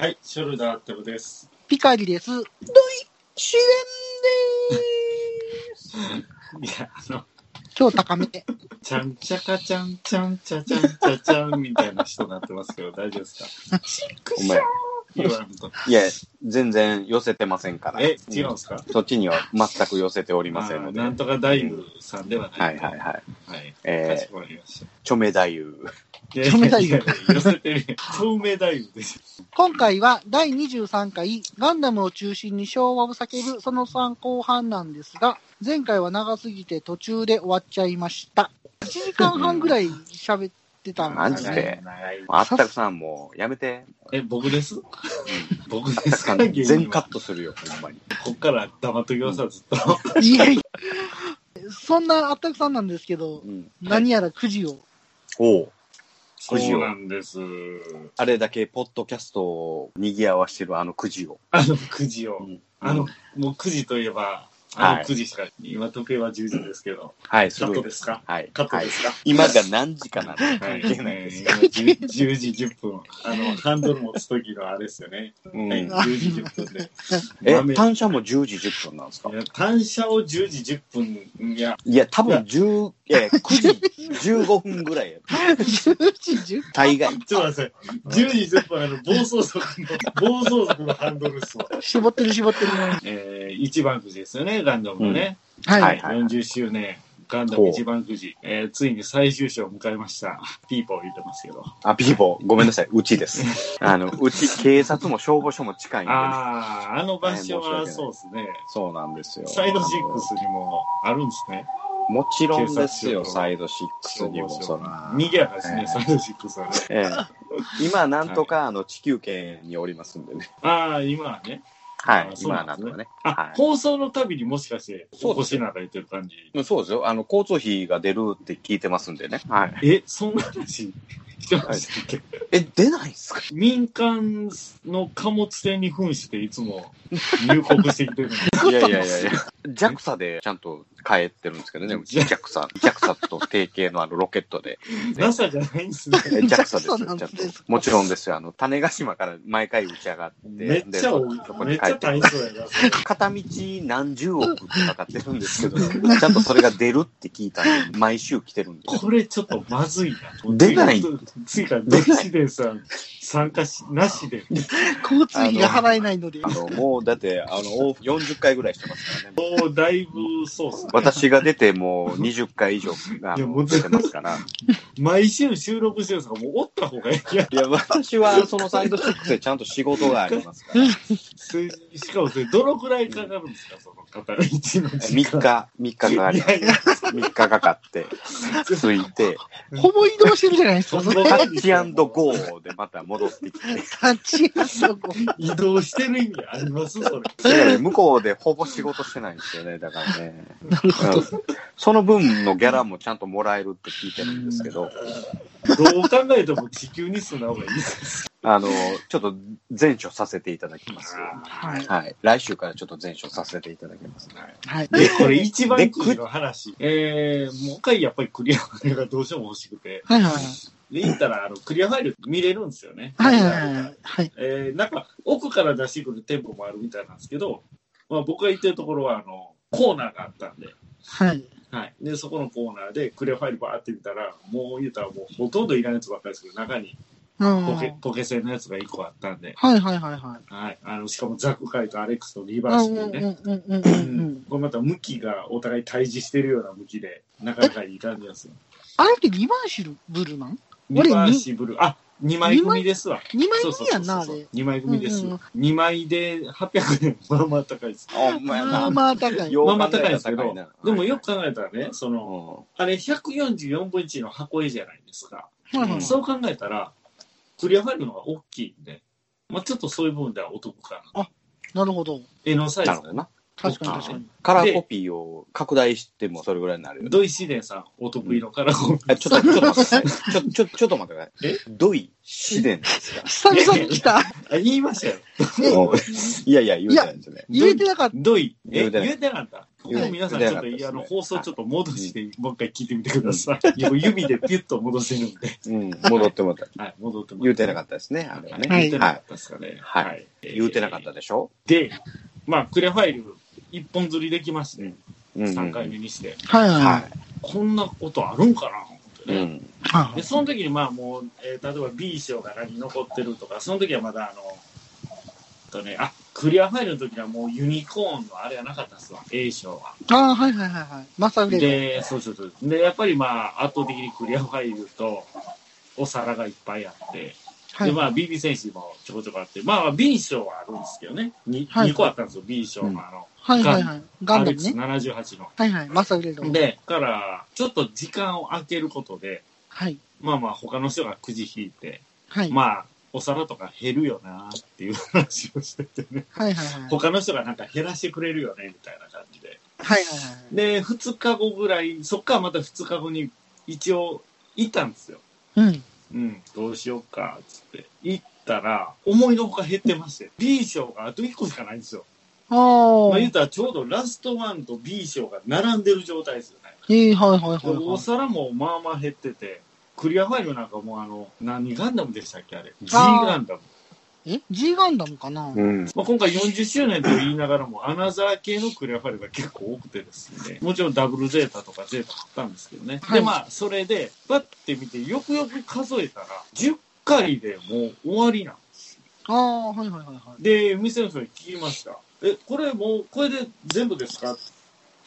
はい、ショルダーってことです。ピカリです。ドイシレンでいや、あの、す。超高め。ちゃんちゃかちゃんちゃんちゃちゃんちゃちゃんみたいな人になってますけど、大丈夫ですか？お前。言わんと。いや、全然寄せてませんから。え、違うんですか？そっちには全く寄せておりませんので。なんとか大夫さんではない。はいはいはい。はい。えーかしこまりました。著名太夫。ちょめ太夫寄せてるやん。透明太夫です。今回は第23回ガンダムを中心に昭和を叫ぶその3後半なんですが、前回は長すぎて途中で終わっちゃいました。1時間半ぐらい喋ってたんマジですね。で長いあったくさんもうやめて。え、僕です？僕ですか？全カはットするよ、ほんまに。こっから黙っときますわ、ずっと。いやいや。そんなあったくさんなんですけどう、ん。何やらくじを。おうくじをなんです。あれだけポッドキャストを賑わしてるあのくじを。あのくじを。うんあの、もう9時といえば、あの9時しか、今時計は10時ですけど、はい、カットですか？はい。カットですか、今が何時かなん関係ないです。今 10, 10時10分。あの、ハンドル持つ時のあれですよね。うん。はい、10時10分で。え豆、単車も10時10分なんですか？いや単車を10時10分、いや、いや、多分10、いや、9時15分ぐらいや。10時10大概。ちょっと待ってください。10時10分、あの、暴走族の、暴走族のハンドルっすわ。絞ってる絞ってる。えー、一番くじですよね、ガンダムのね。はい。はいはい40周年、ガンダム一番くじ、えー、ついに最終章を迎えました。ピーポー言ってますけど。あ、ピーポー、ごめんなさい、うちです。あの、うち、警察も消防署も近いんで、ああ、あの場所はそうですね。そうなんですよ。サイド6にもあるんですね。もちろんですよ、サイド6にも。そら逃げやかですね、ええサイド6はね。ええ今、なんとか、あの、地球圏におりますんでね。ああ、今はね。はい今なんんとかね。あ、は放送のたびにもしかして、お越しなんか言ってる感じ。い。そうですよ。あの、交通費が出るって聞いてますんでね。はい。え、そんな話？してましたっけ、え、出ないんすか？民間の貨物船に扮していつも入国してきてるんでいやいやいやいや。JAXA でちゃんと帰ってるんですけどね、うち JAXA。JAXA と提携のあのロケットで。NASA じゃないんですね。え JAXA ですちゃんと。もちろんですよ。あの、種子島から毎回打ち上がって。めっちゃ多いでそこめっちゃに帰って大変そうやな。片道何十億ってかかってるんですけど、ちゃんとそれが出るって聞いたんで、毎週来てるんで。これちょっとまずいな。出ない次から、ドイシデンさん参加し、なしで。交通費が払えないのであ。の、もう、だって、あの、往復40回ぐらいしてますからね。もうだいぶそうっすね。私が出てもう20回以上あいやもうの出てますから。毎週収録してるんですから、もうおった方がいいや。いや、私はそのサイドシックスでちゃんと仕事がありますから。しかもそれ、どのくらいかかるんですか、その片道の時3間。日、3日かかります。いやいや、3日かかって、着いて、ほぼ移動してるじゃないですか、それ。タッチゴーでまた戻ってきて。タッチそこ。移動してる意味あります？それ。向こうでほぼ仕事してないんですよね、だからね。うんその分のギャラもちゃんともらえるって聞いてるんですけど、どう考えても地球に住んだ方がいいです。あの、ちょっと前処させていただきます。はい。はい。来週からちょっと前処させていただきます。はい。で、これ一番くじの話。えー、もう一回やっぱりクリアがどうしても欲しくて。はいはい。で、言ったら、あの、クリアファイル見れるんですよね。はいはいはい。はい。えー、なんか、奥から出してくる店舗もあるみたいなんですけど、まあ僕が言ってるところは、あの、コーナーがあったんで、はい。はい。で、そこのコーナーでクリアファイルバーって見たら、もう言うたらもうほとんどいらないやつばっかりですけど、中にうん。ポケはいポケセンのやつが1個あったんで、はいはいはい。はい。あの、しかもザクカイとアレックスとリバーシブルね。うんうんうんううんん。これまた向きがお互い対峙してるような向きで、なかなかいい感じですよ。あれってリバーシブルなん？リバーシブル、あ、2枚組ですわ。?2 枚組やんな、あれ。。2枚組です。うんうん2枚で800円、まあまあ高いです。あ、ほんまやまあな。まあ高い。よまあまあ高いですけどでもよく考えたらね、その、うあれ144分1の箱絵じゃないですか。はいはい。そう考えたら、クリアファイルの方が大きいんで、まあちょっとそういう部分ではお得かな。なるほど。絵のサイなるほどな。確かに確かに。カラーコピーを拡大してもそれぐらいになるよね。土井紫伝さん、お得意のカラーコピーあちょっと、ちょっと待ってください。ちょ、ちょ、ちょっと待ってください。え？ドイ、シデンですか？久々に来た。あ、言いましたよ。いやいや、言うてないんですよね。言えてなかった。土井、え、言うてない言えてなかった？でも皆さんちょっと、言うてなかったですねあの、放送ちょっと戻して、もう一回聞いてみてください。指でピュッと戻せるんで。うん、戻ってもらった。はい、戻っても言うてなかっったですね、あれはね。言うてなかはったですかね。はいい。言うてなかったでしょ？で、まあ、クリアファイル一本釣りできまして、うんうん。3回目にして、はいはい。はこんなことあるんかな。うね。ん。はで、その時にまあもう、えー例えば B 賞が何残ってるとか、その時はまだあの、とね、あ、クリアファイルの時はもうユニコーンのあれはなかったっすわ、A 賞は。ああ、はいはいはいはい。マスターグレーで、そうそうそう。で、やっぱりまあ、圧倒的にクリアファイルと、お皿がいっぱいあって、ド。はいで、まあ、BB 選手もちょこちょこあって、まあ、B 賞はあるんですけどね。2, はい個あったんですよ、B 賞のあの、はいはいはい。ガンダムね。RX78 の。はいはい。マスターグレード。で、から、ちょっと時間を空けることで、はい。まあまあ、他の人がくじ引いて、はい。まあ、お皿とか減るよなっていう話をしててね。はいはいはい。他の人がなんか減らしてくれるよね、みたいな感じで。はいはいはい。で、2日後ぐらい、そっからまた2日後に一応行ったんですよ。うん。うん、どうしようか、つって。行ったら、思いのほか減ってまして、B 賞があと1個しかないんですよ。ああ。まあ言ったらちょうどラストワンと B 賞が並んでる状態ですよね。ええはいはいはいでおは皿もまあまあ減ってて、クリアファイルなんかもうあの、何ガンダムでしたっけあれ。G ガンダム。い。え ?G ガンダムかな？うん。まあ、今回40周年と言いながらも、アナザー系のクリアファイルが結構多くてですね、もちろんダブルゼータとかゼータあったんですけどね。はいで、まあ、それで、バッて見て、よくよく数えたら、10回でもう終わりなんですよ。ああ、はいはいはいはい。で、店の人に聞きました。え、これもう、これで全部ですか？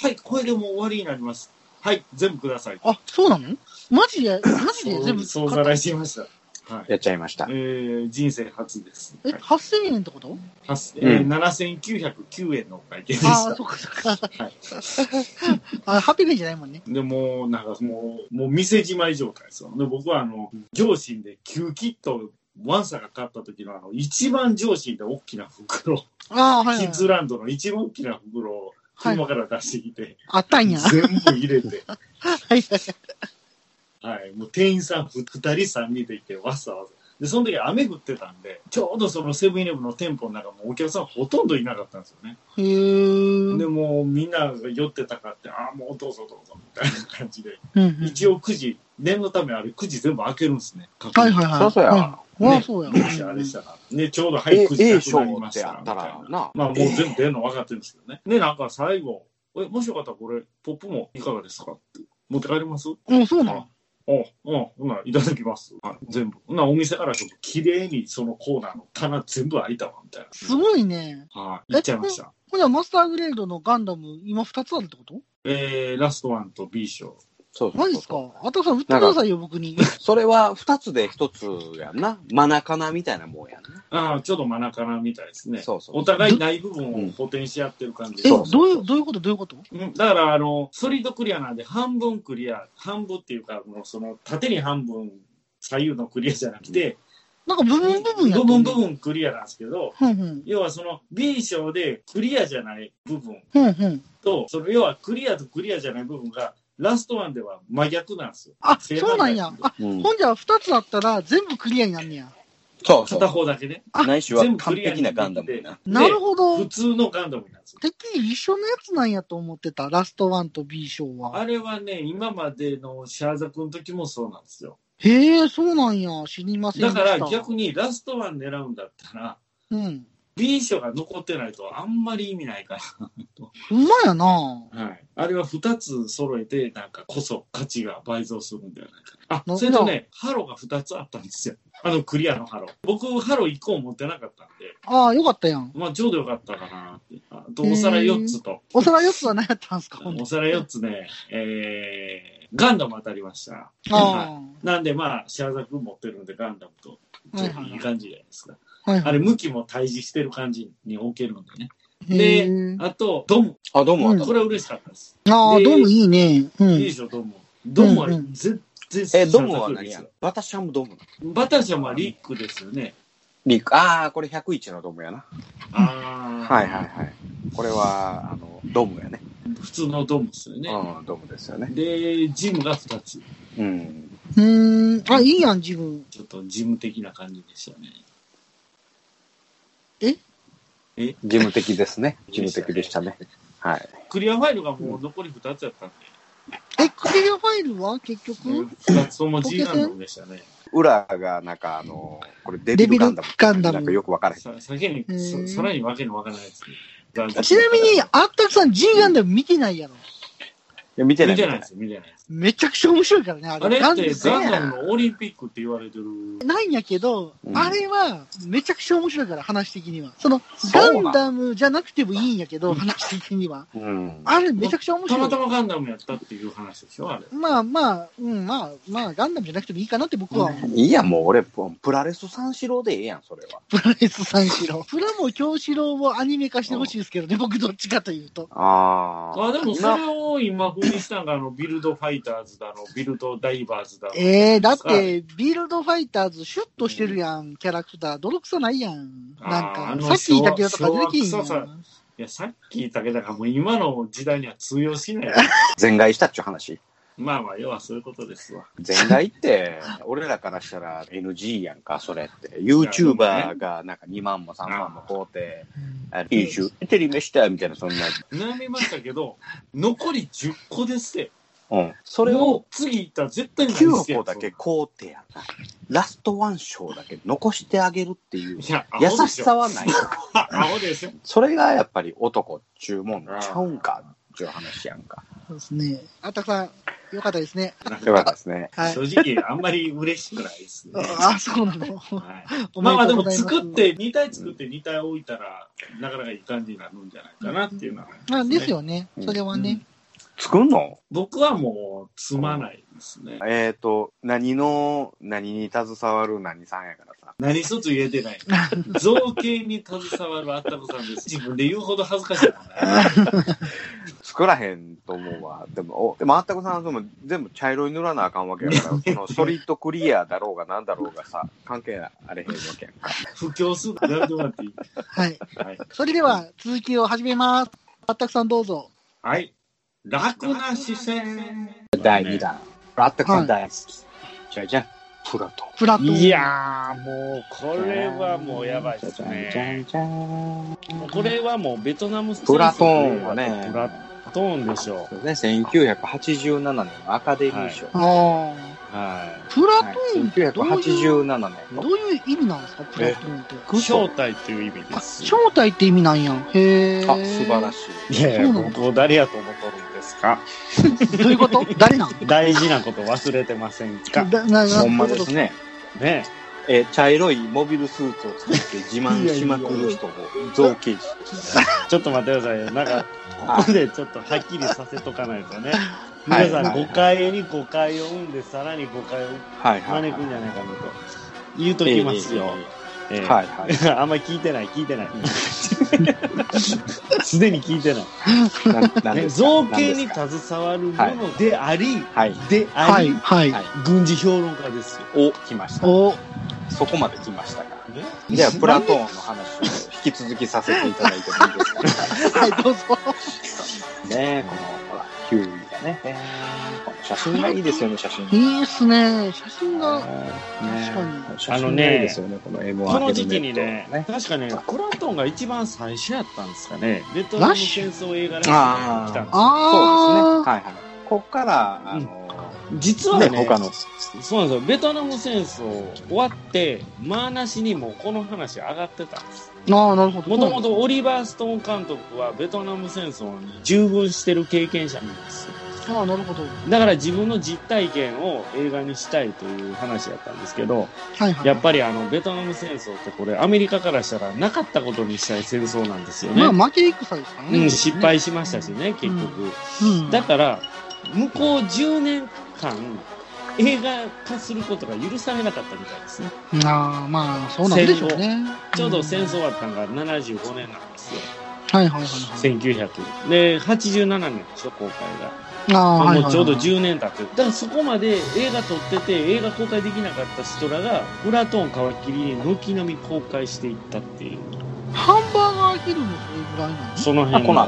はい、これでもう終わりになります。はい、全部ください。あ、そうなの？マジで、マジで全部そう、そうざらいしました。はい。やっちゃいましたえ。ー、人生初です。え、はい8000円ってこと？はすえーうん7909円のお会計でした。ああ、そっかそっか。はい。あ、800円じゃないもんね。でもう、なんかもう、もう店じまい状態ですよ。で、僕はあの、上心で9キット、ワンサが買った時のあの、一番上心で大きな袋、ああ、はいはいキッ。ズランドの一番大きな袋をはい車から出してきて、あったんや。は全部入れて、い はい。はい、もう店員さんふ二人三人で行って、わざわざ。で、その時雨降ってたんで、ちょうどそのセブンイレブンの店舗の中もお客さんほとんどいなかったんですよね。へえ。で、もうみんなが寄ってたかって、ああ、もうどうぞどうぞ、みたいな感じで。うんうん一応9時、念のためあれ9時全部開けるんですね。はいはいはい。そうそうやはいああ、そうや。もしあれしたら。ね、ちょうどはいえ9時く賞なりましたみたいな。な。まあもう全部出るの分かってるんですけどね。で、なんか最後、え、もしよかったらこれ、ポップもいかがですかって。持って帰ります？うん、そうなのおうん、ほな、いただきます。はい、全部。ほな、お店からちょっと綺麗にそのコーナーの棚全部開いたわ、みたいな。すごいね。はい、行っちゃいました。ほんじゃ、マスターグレードのガンダム、今2つあるってこと？えー、ラストワンと B 賞。そうそうそうマジっすか？あたくさん売ってくださいよ、僕に。それは二つで一つやんな。マナカナみたいなもんやんな。ああ、ちょっと真中なみたいですね。そうそうお互いない部分を補填し合ってる感じえ、でそうどういう、どういうこと？どういうこと？うんだから、あの、ソリッドクリアなんで、半分クリア、半分っていうか、もうその、縦に半分、左右のクリアじゃなくて、なんか部分部分や部分部分。分クリアなんですけど、ふんふん。要はその B 賞でクリアじゃない部分ふんふん。と、その要はクリアとクリアじゃない部分が、ラストワンでは真逆なんですよ。あ、そうなんや。あ、うん。ほんじゃ、2つあったら全部クリアになんねや。そうそう片。方だけね。あないしは全部完クリアに璧なガンダムやな。なるほど普。通のガンダムなんですよ。てっきり一緒のやつなんやと思ってた。ラストワンと B 賞は。あれはね、今までのシャーザクの時もそうなんですよ。へえ、そうなんや。知りませんでだした。から逆にラストワン狙うんだったら、うん。B 賞が残ってないとあんまり意味ないかほんまやな。な。はい。あれは2つ揃えて、なんかこそ価値が倍増するんではないかな。なあ、それとね、ハロが2つあったんですよ。あのクリアのハロ。僕、ハロ1個持ってなかったんで、ああ、よかったやん。まあちょうどよかったかなって。あと、お皿4つと。お皿4つは何やったんすか、お皿4つね、えー、ガンダム当たりました。あはいなんでまあ、シャーザク持ってるんでガンダムと、ちょっといい感じじゃないですか。あ。はいはい。あれ、向きも対峙してる感じに置けるんでね。へでーあと、ドム。あ、どうもあった。これは嬉しかったです。ああ、でドームいいね。ういいでん。しょ、ドム。ドムはうんうん全然え、ドムは何？やバタシャムドム。バタシャムはリックですよね。リーク。ああ、これ101のドムやな。ああ。はいはいはい。これは、あの、ドムやね。普通のドムですよね。うん、ドムですよね。で、ジムが2つ。うん。うーん。あ、いいやん、自分。ちょっとジム的な感じでしたね。事務的ですね。事務的でしたね。はい。クリアファイルがもう残り2つやったんえ、クリアファイルは？結で、局、2つとも G ガンダムでしたね。裏が、なんか、あの、これデビルガンダム。デビルガンダムなんかよくわからへん。さ先にへーささらにわけのわからないやつ。ちなみに、あったくさん G ガンダム見てないやろ？いや見てない。見てないですよ、見てないです。めちゃくちゃ面白いからね、あれ。あれガンってダムガンダムのオリンピックって言われてる。ないんやけど、うんあれはめちゃくちゃ面白いから、話的には。その、そうなん？ガンダムじゃなくてもいいんやけど、話的には。うん。あれめちゃくちゃ面白いたまた。まガンダムやったっていう話でしょ、あれ。まあまあ、うん、まあ、まあ、ガンダムじゃなくてもいいかなって僕は思う。いいや、もう俺、プラレス三四郎でええやん、それは。プラレス三四郎。プラモ京四郎をアニメ化してほしいですけどね、僕どっちかというと。ああ。あ、でもそ今れを今風にしたのが、あの、ビルドファイターズだの、ビルドダイバーズだの。ええだって、ビルドファイターズ、シュッとしてるやん、キャラクター。泥臭ないやん。なんか、さっき言ったけどとか出てきんやん。いや、さっき言ったけど、だからもう今の時代には通用しない。全外したっちゅう話。まあまあ、要はそういうことですわ。全外って、俺らからしたら NG やんか、それって。YouTuber がなんか2万も3万も買うて、あいいしゅ、テレビしたみたいな、そんな。悩みましたけど、残り10個ですって。うん。それをもう次行ったら絶対ない9個だけ買うてやな。ラストワン章だけ残してあげるっていういや、ア優しさはない。アホでしょ。それがやっぱり男っちゅうもんちゃうんかっちゅう話やんか。そうですね。あったくさん、よかったですね。よかったですね。はい。正直、あんまり嬉しくないですね。あ、そうなの。はいおまあまあでも作って、2体作って2体置いたら、なかなかいい感じになるんじゃないかなっていうのは、あですよね。それはね。作んの？僕はもう、積まないですね。えっ、と、何の、何に携わる何さんやからさ。何一つ言えてない。造形に携わるあったこさんです。自分で言うほど恥ずかしいもんね。作らへんと思うわ。でも、おでもあったくさんは全部茶色い塗らなあかんわけやから、そのソリッドクリアだろうがなんだろうがさ、関係あれへんわけやんか。布教するのやめてもらっていいはい。はい。それでは、続きを始めます。あったくさんどうぞ。はい。楽な視線。第2弾。あったくさん大好き。じゃじゃん。プラトン。プラトン。いやー、もう、これはもうやばいですじゃね。んじゃん。これはもうベトナムプラトーンはねプラトーンでしょそうですね、1987年のアカデミー賞。あう。はあ。プラはいトーンってどういう、1987年の。どういう意味なんですか？プラトーンって。い。正体っていう意味であ、す。正体って意味なんやん。へえ。あ、素晴らししい。いやいや、そうなんだ僕を誰やと思っとるんですか？い。どういうこと？誰なん？大事なこと忘れてませんか？だななほんまですね。ねえー茶色いモビルスーツを作って自慢しまくる人を造形師。ちょっと待ってくださいよ。なんか、ここでちょっとはっきりさせとかないとね。皆さん、はい誤解に誤解を生んで、さらに誤解を。招くんじゃないかなと言うときますよ。ええはいはい。あんまり聞いてない、聞いてない。すでに聞いてない。ね、造形に携わるものであり、はい。であはい、り、はい。はい軍事評論家ですよ。お、来ました。お、そこまで来ましたか。ねじゃあ、プラトーンの話を引き続きさせていただいてもいいですか はい、どうぞ。ねこの、ほら、キュウリがね。えーこの写真がいいですよね、写真。いいっすね。写真が、ね確かに写真がいいですよね、この M1 この時期にね確かね、プラトンが一番最初やったんですかね。ベトナム戦争映画らしいのが来たんですよ。そうですね。あはいはい。こっから、あの、ね、実はね他の、そうなんですよ。ベトナム戦争終わって、まあなしにもこの話上がってたんです。あ、なるほど。もともとオリバー・ストーン監督はベトナム戦争に従軍してる経験者なんですよ。ああ、なるほど。だから自分の実体験を映画にしたいという話やったんですけど、はいはい。やっぱりあの、ベトナム戦争ってこれアメリカからしたらなかったことにしたい戦争なんですよね。まあ、負け戦ですからね。うん、失敗しましたしね、結局。うん。だから、向こう10年間、映画化することが許されなかったみたいですね。ああ、まあ、そうなんでしょうね。ちょうど戦争終わったのが75年なんですよ。はいはいはいはい。1900。で、87年でしょ、公開が。ああ。もうちょうど10年経ってる。だからそこまで映画撮ってて、映画公開できなかった人らが、プラトーン皮切りに軒並み公開していったっていう、ハンバーガーヒルもそれぐらいなのその辺あ、この。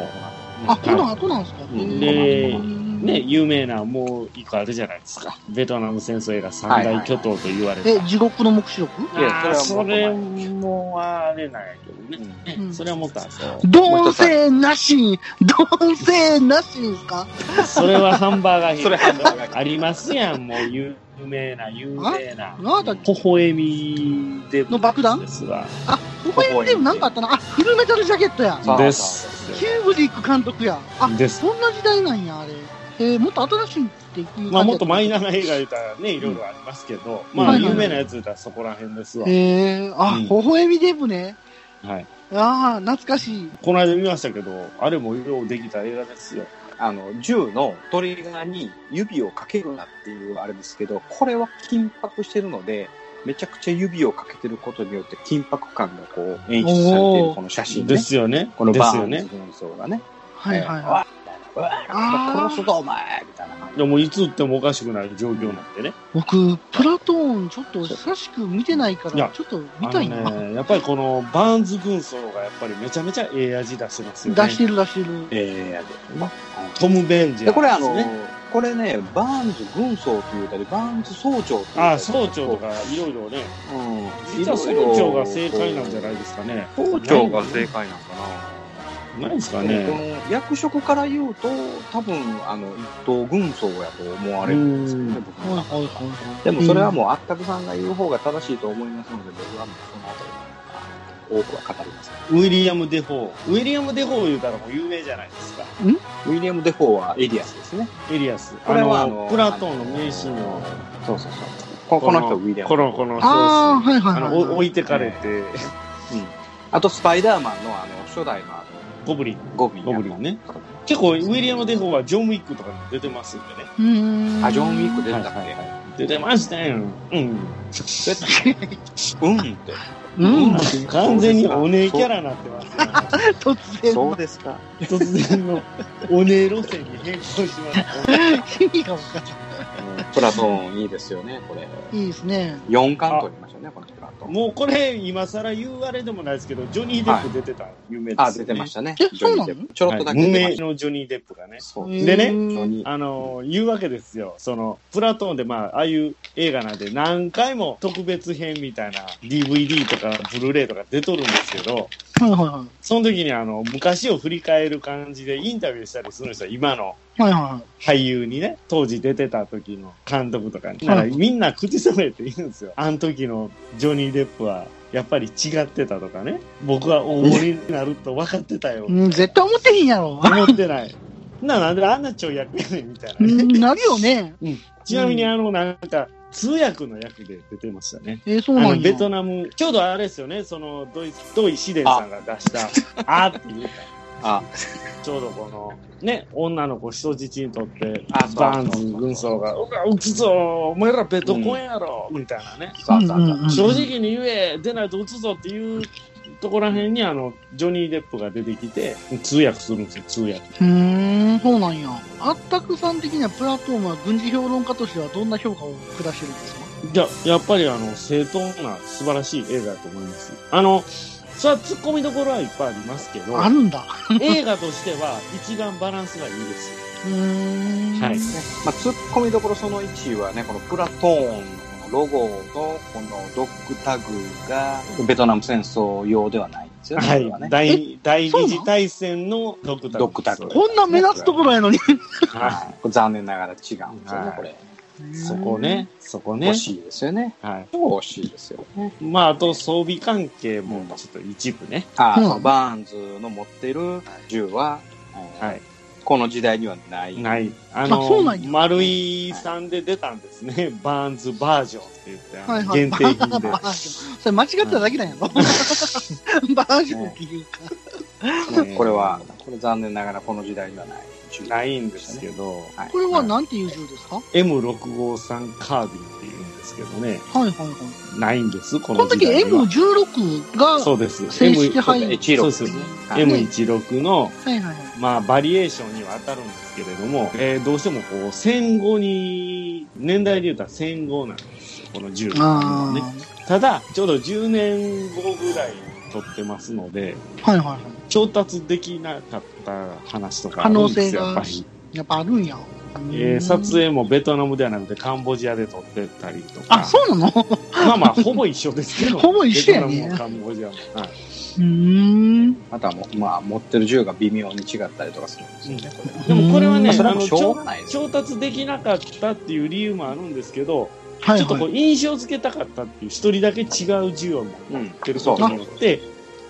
あ、この後なんですか？うんでうんね、有名なもう一個あるじゃないですか。ベトナム戦争映画三大巨頭と言われた。え、地獄の目視録？いやそそれもあれなんやけどね。うんそれはもっと後。同性なし同性なしですか？それはハンバーガーそれハンバーガーありますやん、もう有名な、有名な。なんだっけ？微笑みで。の爆弾ですわ。あ、ここにでもなんかあったな。あ、フルメタルジャケットや。そうです。キューブリック監督や。あ、です。そんな時代なんや、あれ。えー、もっと新しいっていう感じまあもっとマイナナーな映画言うたらね、いろいろありますけど、うんまあ有名なやつ言うたらそこら辺ですわ。えー、あ、うん微笑みデブね。はい。ああ、懐かしい。この間見ましたけど、あれもようできた映画ですよ。あの、銃のトリガーに指をかけるなっていうあれですけど、これは緊迫してるので、めちゃくちゃ指をかけてることによって緊迫感がこう演出されているこの写真でね。すよね。このバですよね。ーンズ軍曹がね。はいはいはえーわっ殺すぞお前みたいな感じ。でもいつ撃ってもおかしくない状況なんでね。い。僕、プラトーンちょっと久しく見てないから、ちょっと見たいな。ね、やっぱりこのバーンズ軍曹がやっぱりめちゃめちゃええ味出してますよね。出してる出してる。ええやで。まトム・ベンジャー、で、これあの、ね、これね、バーンズ軍曹と言うたり、バーンズ曹長と言うたりああ、曹長とかいろいろね。うん。実は曹長が正解なんじゃないですかね。曹長が正解なんかな。ないですかこね。の役職から言うと、多分、あの、一等軍曹やと思われるんですよね、僕は。はいはいはいはい。でもそれはもう、あったくさんが言う方が正しいと思いますので、僕はもうそのあたり、多くは語りません。ウィリアム・デフォー。ウィリアム・デフォー言うたらもう有名じゃないですか。ウィリアム・デフォーはエリアスですね。エリアス。これはあのプラトーンの名シーンの。そうそうそう。ここの人、ウィリアム。この、この、ああ、はいはいあの、はい。お置いてかれて、あと、スパイダーマンの、あの、初代の、あゴブリン。の、ゴブリン。ゴブリンね。結構、ウィリアム・デフォーはジョン・ウィックとかにも出てますんでね。うーん。あ、ジョン・ウィック出てたっけ、はいはいはい出てましたよ。うん。うんって。うん。完全にオネエキャラになってますね。突然のそうですか。突然のお姉路線に変更しました。意味が分かんない。プラトーンいいですよね、これ。いいですね。4巻取りましたね、このプラトーン。もうこれ、今更言うあれでもないですけど、ジョニー・デップ出てた有名ですよ、ね。あ、出てましたね。えジョニーデップちょろっとだけ無出てました。名のジョニー・デップがね。ででねあの、言うわけですよ。その、プラトーンで、まあ、ああいう映画なんで何回も特別編みたいな DVD とかブルーレイとか出とるんですけど、はいはいはその時にあの、昔を振り返る感じでインタビューしたりするんですよ。今のい。はいは俳優にね、当時出てた時の監督とかに。からみんな口揃えて言うんですよ。あの時のジョニー・デップは、やっぱり違ってたとかね。僕は大盛りになると分かってたよい。。うん、絶対思ってへんやろ。思ってない。な、なんであんなちょい役やねんみたいなね。うん、なるよね。ちなみにあの、なんか、通訳の役で出てましたね。えー、そうなんや。ベトナム、ちょうどあれですよね、その、ドイツ、ドイシデンさんが出した、あーって言うた。あ、ちょうどこの、ね、女の子人質にとって、あバーンズ軍曹が、うわ、撃つぞお前らベトコンやろ、みたいなね。そうそうそううんうんうん正直に言え、出ないと撃つぞっていうところら辺に、あの、ジョニー・デップが出てきて、通訳するんですよ、通訳。うーん、そうなんや。あったくさん的にはプラトーンは軍事評論家としてはどんな評価を下してるんですか？じゃやっぱりあの、正当な素晴らしい映画だと思います。あの、それは突っ込みどころはいっぱいありますけど、あるんだ。映画としては一番バランスがいいです。うーん。はいまあ、突っ込みどころその1位はね、このプラトーンのロゴと、このドッグタグが、ベトナム戦争用ではないんですよね。はい第、二次大戦のドクター。ドクターこんな目立つところやのに。はい。残念ながら違うんですよね、はいこれ。そこね、そこね惜。しいですよね。はい。惜しいですよね。まあ、あと装備関係もちょっと一部ね。あ、うんバーンズの持ってる銃は、えーはい。この時代にはない。ない。ああそうのなん、や丸井さんで出たんですね。バーンズバージョンって言って、はいはい。限定品でそれ間違っただけなんやろ？バージョンっていうか。ねこれは、これ残念ながらこの時代にはない銃。ないんですけど、はいこれはなんていう銃ですか？M653 カービンって言うんですけどね、はいはいはい。ないんです、ここの時の時代には。M16 が、そうです。正式配 M- 16そうですですね。はい M16 の、はいはいはい。まあ、バリエーションには当たるんですけれども、えーどうしてもこう、戦後に、年代で言うたら戦後なんですよ、この銃はあね。ただ、ちょうど10年後ぐらいに撮ってますので、あ。はいはいはい。調達できなかった話とかあるんですよ、可能性がやっぱり。やっぱあるんや。えー撮影もベトナムではなくてカンボジアで撮ってたりとか。あ、そうなの？まあまあ、ほぼ一緒ですけど。ほぼ一緒やねベトナムもカンボジアも。はい。うーん。あとはもう、まあ、持ってる銃が微妙に違ったりとかするんですよね。これでもこれはね、まああの調達できなかったっていう理由もあるんですけど、はいちょっとこはい。う印象付けたかったっていう、一人だけ違う銃を持うんってることによって、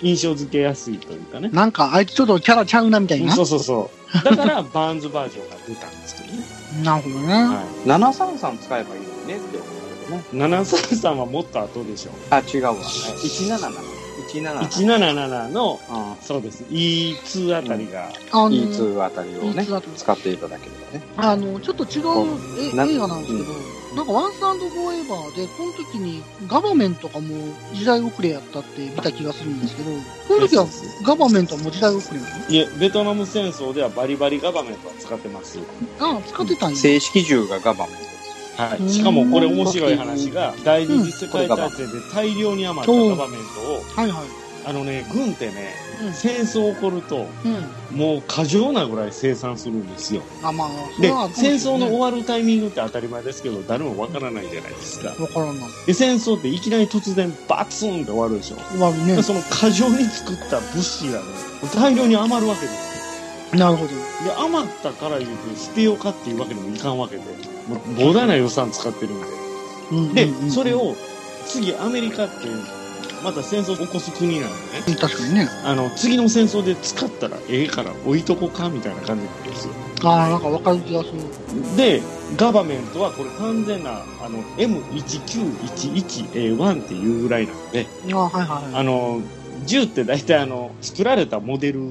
印象付けやすいというかね。なんか、あいつちょっとキャラちゃうなみたいな？そうそうそう。だから、バーンズバージョンが出たんですけどね。なるほどね。は733使えばいいのにねって思うけどね。い。733はもっと後でしょ。あ、違うわ。177。177。177の、あそうです。E2 あたりが、あの、E2 あたりをね E2 あたり、使っていただければね。あの、ちょっと違うえな映画なんですけど、なんかワンスゴーエバーで、この時にガバメントがもう時代遅れやったって見た気がするんですけど、この時はガバメントはもう時代遅れなの？いえ、ベトナム戦争ではバリバリガバメントは使ってます。ああ、使ってたんや。正式銃がガバメントです。はい。しかもこれ面白い話が、第二次世界大戦で大量に余ったガバメントを、はいはい。あのね、軍ってね、うん戦争起こると、うん。もう過剰なぐらい生産するんですよ。あ、まあ、そで戦争の終わるタイミングって当たり前ですけど誰もわからないじゃないですかわからんな。で戦争っていきなり突然バツンって終わるでしょ終わるねで。その過剰に作った物資がね大量に余るわけですよなるほど。で余ったから言うと捨てようかっていうわけにもいかんわけでもう膨大な予算使ってるんでうんでうんうんそれ、を次アメリカってまた戦争を起こす国なんでねうん確かにね。あの次の戦争で使ったらええから置いとこかみたいな感じなんですよああ、なんかわかる気がする。で、ガバメントはこれ完全な、あの、M1911A1 っていうぐらいなので、ああ、はいはいはい。あの、銃って大体あの、作られたモデル、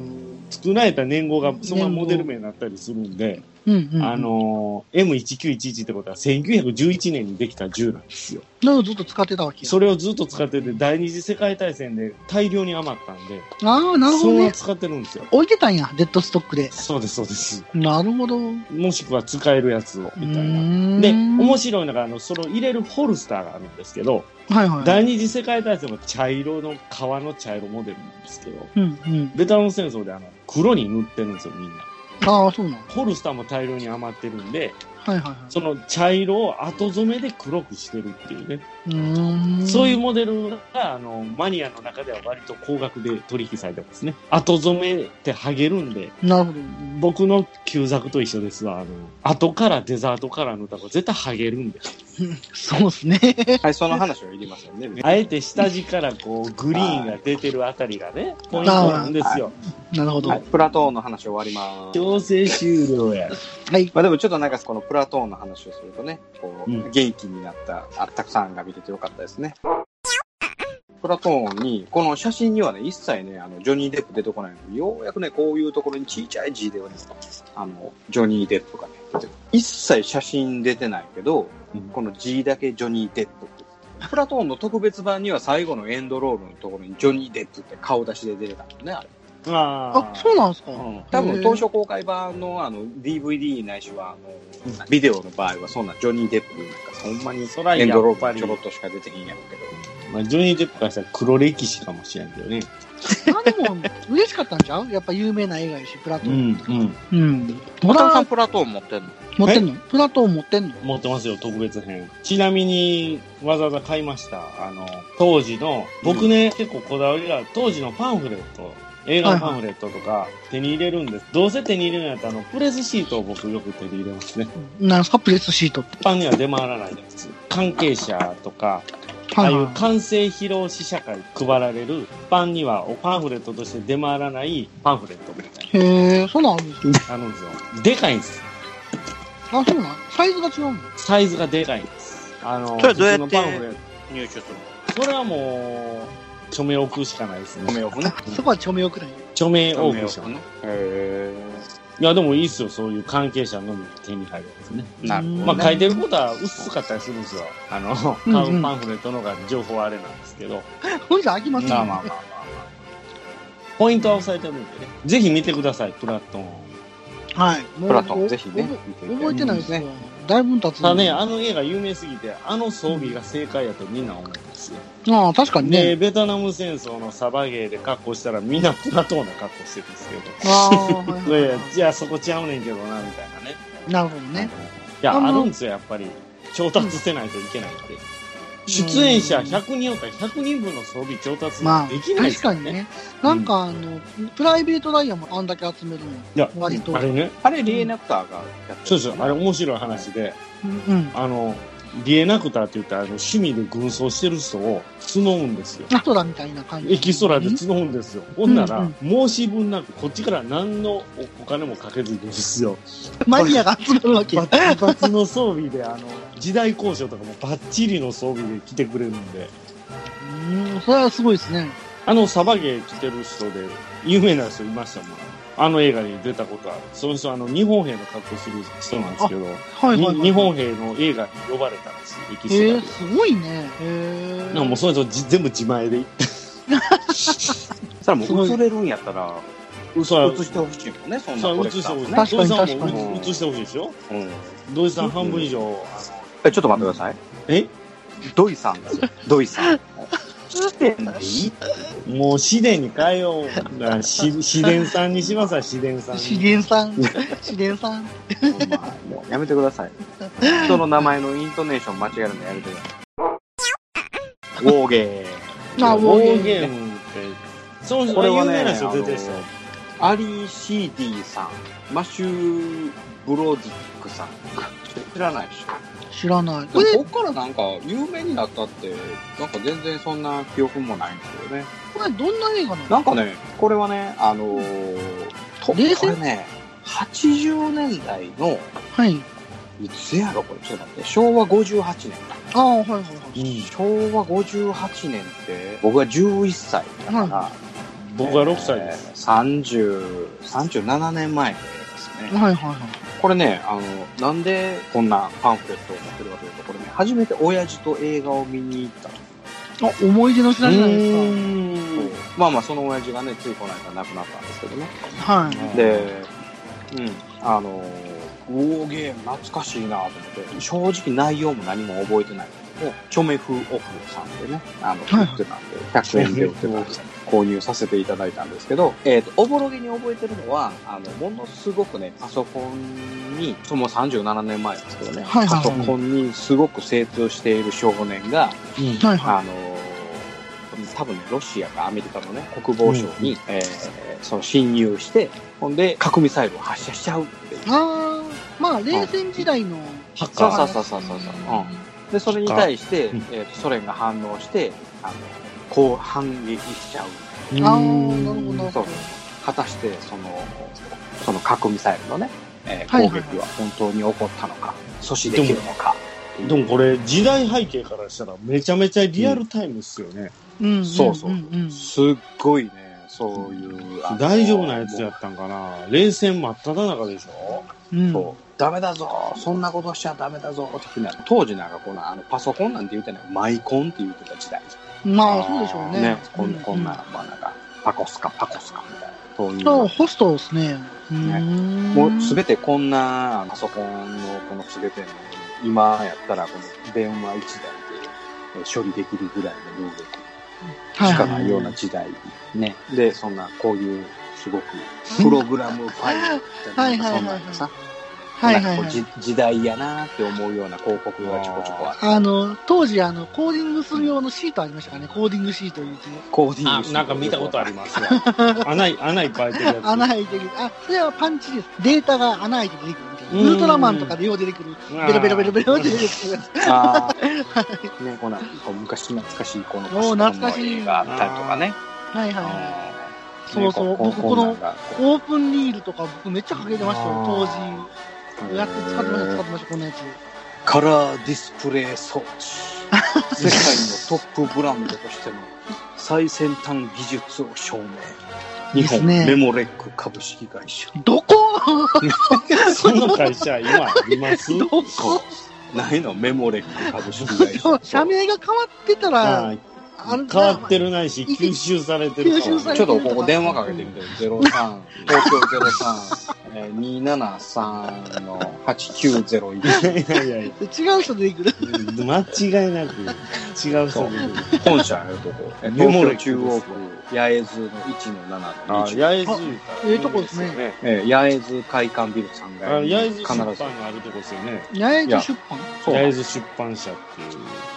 作られた年号がそのままモデル名になったりするんで、うんうんうん。あの、M1911 ってことは1911年にできた銃なんですよ。なずっと使ってたわけや。それをずっと使ってて、第二次世界大戦で大量に余ったんで、ああ、なるほどね。そ使ってるんですよ。置いてたんや、デッドストックで。そうです、そうです。なるほど。もしくは使えるやつを、みたいな。なで、面白いのが、あの、それを入れるホルスターがあるんですけど、はいはい。第二次世界大戦も茶色の、革の茶色モデルなんですけど、うんうん。ベトナム戦争であの、黒に塗ってるんですよ、みんな。ああ、そうなの。ホルスターも大量に余ってるんで、はいはいはい。その茶色を後染めで黒くしてるっていうね。そういうモデルが、あの、マニアの中では割と高額で取引されてますね。後染めって剥げるんで、なるほど。僕の旧作と一緒ですわ。あの、後からデザートカラー塗ったら絶対剥げるんです。そうですね。はい、その話はいりませんね。あえて下地からこう、グリーンが出てるあたりがね、ポイントなんですよ。なるほど。は、はいプラトーンの話終わります。強制終了や。い。まあでもちょっとなんかこのプラトーンの話をするとね、こう、うん元気になった、あったくさんが見れてよかったですね。プラトーンに、この写真にはね、一切ね、あの、ジョニー・デップ出てこないのに、ようやくね、こういうところにちいちゃい字ではね、あの、ジョニー・デップがね、出てくる一切写真出てないけど、この字だけジョニー・デップって。プラトーンの特別版には最後のエンドロールのところにジョニー・デップって顔出しで出てたのね、あれ。ああ、そうなんですか？うん多分当初公開版のあの DVD ないしはあの、ビデオの場合はそんなジョニー・デップなんかほんまにそらエンドロやっぱりールちょろっとしか出てへんやろうけど。まあ、ジョニー・デップからしたら黒歴史かもしれんけどね。あ、でも、嬉しかったんちゃう？やっぱ有名な映画やし、プラトうーン。ん、うん。うん。小田さんんプラトーン持ってんの？持ってんの？プラトーン持ってんの？持ってますよ、特別編。ちなみに、わざわざ買いました。あの、当時の、僕ね、結構こだわりが、当時のパンフレット、映画のパンフレットとか手に入れるんです。どうせ手に入れるんやったら、あの、プレスシートを僕よく手に入れますね。なんすか？プレスシートって。一般には出回らないやつ。関係者とか、ああはいはいいう完成披露試写会配られる、一般にはパンフレットとして出回らないパンフレットみたいへえ、そうなんですな。あるんですよ。でかいんです。あ、そうなん？サイズが違うんだ。サイズがでかいんです。あの、それどうやって普通のパンフレッ入手するト。それはもう、署名置くしかないですね。オフね。そこは著名くらい。署名オークション。ね。へいや、でもいいっすよ。そういう関係者のみ手に入るんですね。ー。なるほど、ね。まあ書いてることは薄かったりするんですよ。あの、買うパンフレットの方が情報あれなんですけど。ほんじゃ飽きますね。まあまあまあまあ。ポイントは押さえてるんでね。ぜひ見てください、プラトーン。はい。プラトーンぜひね覚。えてないですねよ。だいぶ経つただね、あの映画有名すぎて、あの装備が正解やとみんな思うんですよ。ああ、確かにで、ね。ベトナム戦争のサバゲーで格好したらみんなプラトーンの格好してるんですけど。ああ、はいいやい や、じゃあそこちゃうねんけどな、みたいなね。なるほどね。いや、あるんですよ、やっぱり。調達せないといけないって。出演者100人おったら100人分の装備調達まあ、できないですよね。確かにね。なんかあの、プライベートダイヤもあんだけ集めるの。いや、割とあれね、あれ、リエネクターがやってそうですよ、あれ面白い話で、うんうん。あの、リエナクターって言ったら、あの趣味で軍装してる人を募うんですよ。アトラみたいな感じ。エキストラで募うんですよ。ほんなら、うん申し分なく、こっちから何のお金もかけずにですよ。マニアが集まるわけ。バツの装備で、あの、時代交渉とかもバッチリの装備で来てくれるんで、うん、それはすごいですね。あの、サバゲー着てる人で、有名な人いましたもん。あの映画に出たことある。その人、あの、日本兵の格好する人なんですけど、はいはい、はい。に日本兵の映画に呼ばれたんですよ、エキストラで。すごいね。へえなんかもうその人じ全部自前で行って、それもう映れるんやったら、嘘は、映してほしいもんね、そんなコレ映してほしい。土井さんも映してほしいでしょ？うん土井さん半分以上、あの、え、ちょっと待ってください。え？ドイさんですよ。ドイさん。もう自然に変えよう。だからし 自然さんにしますわ、自然さんに。資源さん。資源さん。もうやめてください。人の名前のイントネーション間違えるのやめてください。ウォーゲあ、ウォーゲームって、そのー。これはね、有名な人出てるアリー・シーディさん、マシュー・ブロディックさん。知らないでしょ。知らない。これ、でもここからなんか有名になったって、なんか全然そんな記憶もないんですよね。これどんな映画なの？なんかね、これはね、あのー、とこれね、80年代の、はい。いつやろこれ、ちょっと待って、昭和58年。ああ、はいはいはい。昭和58年って、僕が11歳だから、僕は6歳です。えー。30、37年前ですね。はいはいはい。これね、あの、なんでこんなパンフレットを持ってるかというと、これね、初めて親父と映画を見に行ったの。あ、思い出の品じゃないですんまあまあ、その親父がね、ついこの間亡くなったんですけどね。か。はい。で、うん、あの、ウォーゲーム懐かしいなと思って、正直内容も何も覚えてないんで、チョメフオフさんでね、あの、はい売ってたんで、100円で売ってたんで、購入させていただいたんですけど、えっ、と、おぼろげに覚えてるのは、あの、ものすごくね、パソコンに、その37年前ですけどね、はいはいはいパソコンにすごく精通している少年が、うんはいはあの多分ね、ロシアかアメリカのね、国防省に、えーその侵入して、ほんで、核ミサイルを発射しちゃうっていう。い。ああ、まあ、冷戦時代の。ハッカー。そうそうそうそうそう。うん。で、それに対して、うんえーとソ連が反応して、あの、こう反撃しちゃう。ああ、なるほど、なるほど。果たして、その、その核ミサイルのね、えー攻撃は本当に起こったのか、阻止できるのか。でもこれ、時代背景からしたらめちゃめちゃリアルタイムっすよね。うんんそうそううんうん。すっごいね、そういう。大丈夫なやつやったんかな冷戦真っ只中でしょうん。そう。ダメだぞそんなことしちゃダメだぞ的な。当時なんかこの、あの、パソコンなんて言ってない。マイコンって言ってた時代。まあ、そうでしょうね。ね。こんうこんな、まあなんか、パコスカ、パコスカみたいな。そういう。ホストですね。うーんもうすべてこんなパソコンのこのすべての、今やったらこの電話一台でえー処理できるぐらいの能力しかないような時代ね。で、そんな、こういう、すごく、プログラムファイルみたいな、そんなんがさ、はいはいはい。時代やなって思うような広告がちょこちょこあって。あの、当時、あの、コーディングする用のシートありましたかね。コーディングシートいうて。コーディンあグ、してなんか見たことありますわ。穴い、穴いっぱい開いてるやつ。穴開いてる。あ、それはパンチです。データが穴開いて出てくるみたいな。うんウルトラマンとかでよう出てくる。ベロベロベロベロって出てくる。ああ、ね、こんな、こう昔懐かしいこのパソコンの懐かしい映画あったりとかね。はいはいはあーそうそう僕この。オープンリールとか僕めっちゃかけてましたよ、当時。やって使ってました、使ってました、このやつ。カラーディスプレイ装置。世界のトップブランドとしての最先端技術を証明。日本メモレック株式会社。どこ？そんな会社、今、います？どこ？ないの？メモレック株式会社。社名が変わってたら、変わってるないし、吸収されてるから。吸収されちょっとここ電話かけてみてよ。03、東京03、えー、273の8901。いやいやいや、違う人出てくる。間違いなく違う人出てくる。本社のとこ。東京中央区、八重洲の1の7のあ、20。八重洲ええとこですねえー、八重洲会館ビル3あ階に八重洲必出版ずがあるとこですよね。八重洲出版八重洲出版社っていう。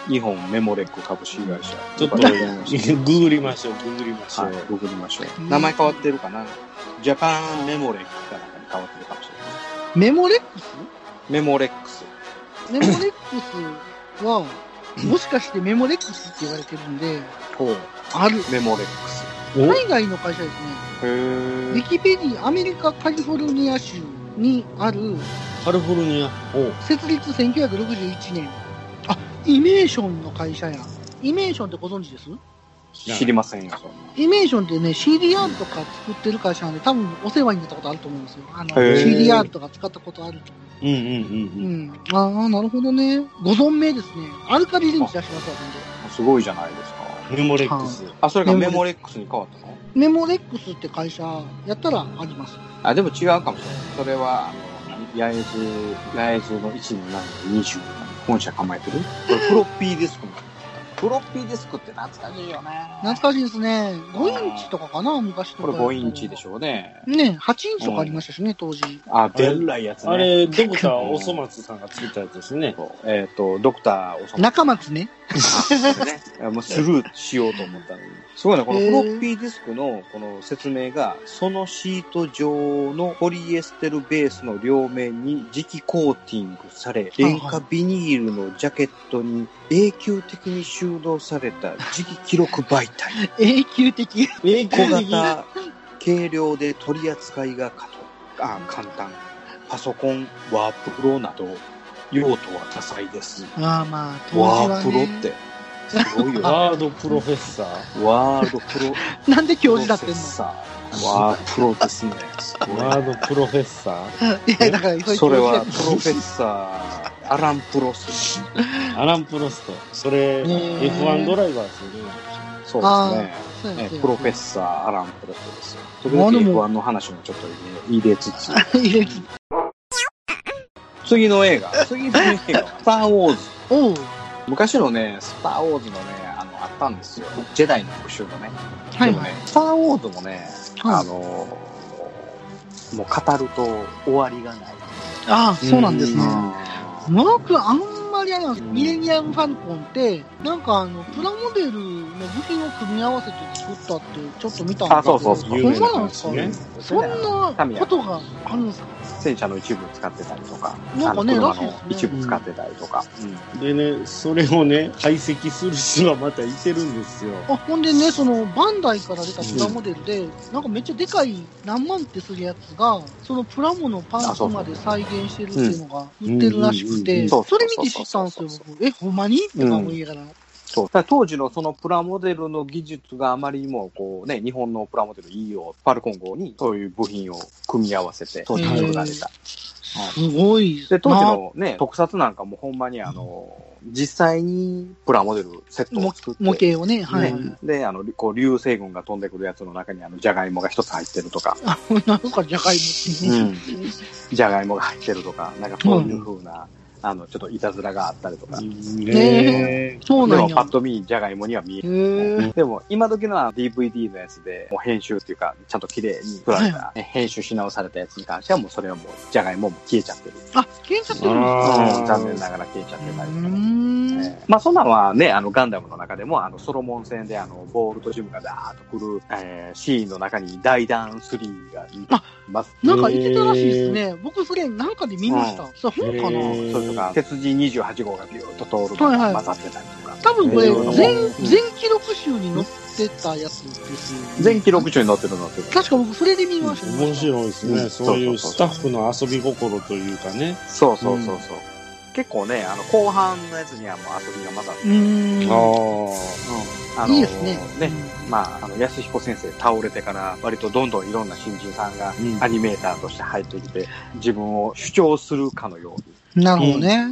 日本メモレック株式会社。ちょっと、ググりましょう、ググりましょう。はい、ググりましょう。うん名前変わってるかな？ジャパンメモレックかなんかに変わってるかもしれない。メモレックス？メモレックス。メモレックスは、もしかしてメモレックスって言われてるんで、ほう。ある。メモレックス。お海外の会社ですね。へウィー。キペディア、アメリカカリフォルニア州にある、カリフォルニア。お設立1961年。あ、イメーションの会社や。イメーションってご存知です？知りませんよ、そんな。イメーションってね、CDR とか作ってる会社なんで、多分お世話になったことあると思うんですよ。あの、へー CDR とか使ったことあるとうんうんうん思う。う。うんん。ああ、なるほどね。ご存命ですね。アルカリ電池出しますわ、すごいじゃないですか。メモレックス。あ、それがメメモモレックスに変わったの？で。メモレックスって会社やったらあります。あ、でも違うかもしれない。それは、あの、何？八重洲、八重洲の1の7の20本社構えてる？これフロッピーディスクの。フロッピーディスクって懐かしいよね。懐かしいですね。5インチとかかな、昔とか。これ5インチでしょうね。ね、8インチとかありましたしね、当時。あ、でんらいやつね。あれ、ドクターおそ松さんが作ったやつですね。えっ、と、ドクターおそ中松ね。ね、もうスルーしようと思ったのに。すごいね、このフロッピーディスクのこの説明が、そのシート状のポリエステルベースの両面に磁気コーティングされ、塩化ビニールのジャケットに永久的に収納された磁気記録媒体。永久的。小永久的型、軽量で取り扱いがかとあ簡単。パソコン、ワープロなど、用途は多彩です。まあまあ、当時ワはね。ープロって、すごいよね。ワードプロフェッサー。ワールドプロ、なんで教授だってんの？さワープロですね。ワードプロフェッサー。いや、だから、それはプロ教フェッサー、アラン・プロス。アラン・プロスト。それ、ねえ F1 ドライバーですよね。そうあですね。プロフェッサー、アラン・プロスですよ。時々あでも F1 の話もちょっと入れつつ。入れつ次の映画、次の映画は、スター・ウォーズ。おう。昔のね、スター・ウォーズのね、あの、あったんですよ。ジェダイの復讐のね。はいはいでもね。、スター・ウォーズもね、はいあの、もう語ると終わりがない。ああ、そうなんですね。う僕、あんまりあれミレニアム・ファルコンって、なんかあの、プラモデルの部品を組み合わせて作ったって、ちょっと見たんですけど、あそうそうそうほんまなんですか有名なやそんなことがあるんですか？戦車の一部使ってたりとか、なんかねあの車の一部使ってたりとか。でね、それをね、解析する人がまたいてるんですよ。あ、ほんでね、その、バンダイから出たプラモデルで、なんかめっちゃでかい何万ってするやつが、そのプラモのパンツまで再現してるっていうのが売ってるらしくうんて、うんそれ見て知ったんですよ、僕。え、ほんまに？って思いながら。そう。だから当時のそのプラモデルの技術があまりにも、こうね、日本のプラモデルいいよ、ファルコン号にそういう部品を組み合わせて、当時作られた。すごい。で、当時のね、特撮なんかもほんまにあの、実際にプラモデルセットを作って、模型をね、はい。ね、で、あの、こう、流星群が飛んでくるやつの中にあの、ジャガイモが一つ入ってるとか、あ、なんかじゃがいもって。うん。ジャガイモが入ってるとか、なんかそういう風な、あの、ちょっといたずらがあったりとか。ねそうなんや。でもパ。ッと見、ジャガイモには見えへる。ー。でも、今時のは DVD のやつで、もう編集っていうか、ちゃんと綺麗に作られた、ね編集し直されたやつに関しては、もうそれはもう、ジャガイモも消えちゃってる。あ、消えちゃってる。んですあかー。うん残念ながら消えちゃってたりとかう。ーん。えーまあ、そんなんはね、あの、ガンダムの中でも、あの、ソロモン戦で、あの、ボールとジムがダーッと来る、えーシーンの中に、大弾3がいあます。なんか言ってたらしいですね。僕それなんかで見ました。それ本かな。それ鉄人28号がビューッと通るのはいはいが混ざってたりとか。多分これ全、記録集に載ってたやつですよね。全記録中に載ってるのってる。確か僕それで見ました。面白いですね。うんそういうスタッフの遊び心というかね。そうそうそうそう。結構ね、あの、後半のやつにはもう遊びが混ざってうーん。あのいいですね。ね、まあ、あの、安彦先生倒れてから、割とどんどんいろんな新人さんがうんアニメーターとして入ってきて、自分を主張するかのように。なるほどね。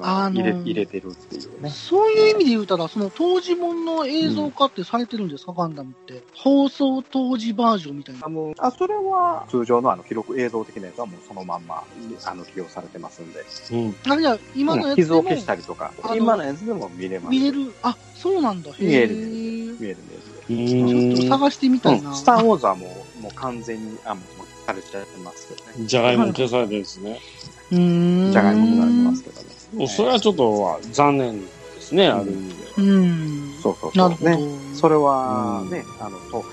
あのー入れ入れてるっていうね。そういう意味で言うたら、その当時もんの映像化ってされてるんですか、ガンダムって。放送当時バージョンみたいなあ。の、あ、それは通常のあの記録映像的なやつはもうそのまんま、あの、起用されてますんで。うん。あ、じゃあ、今のやつでも傷を消したりとか今のやつでも見れます。見れる？あ、そうなんだ。へ見えるえ。見える見える。ちょっと探してみたいな。うん、スター・ウォーズはもう、もう完全に、あ、もう、されちゃってますけどね。じゃがいも消されてるんですね。じゃがいもになってますけどね。もうそれはちょっとは残念ですね、ある意味で。うん。そうそう。そう。ね。それはね、あの、と、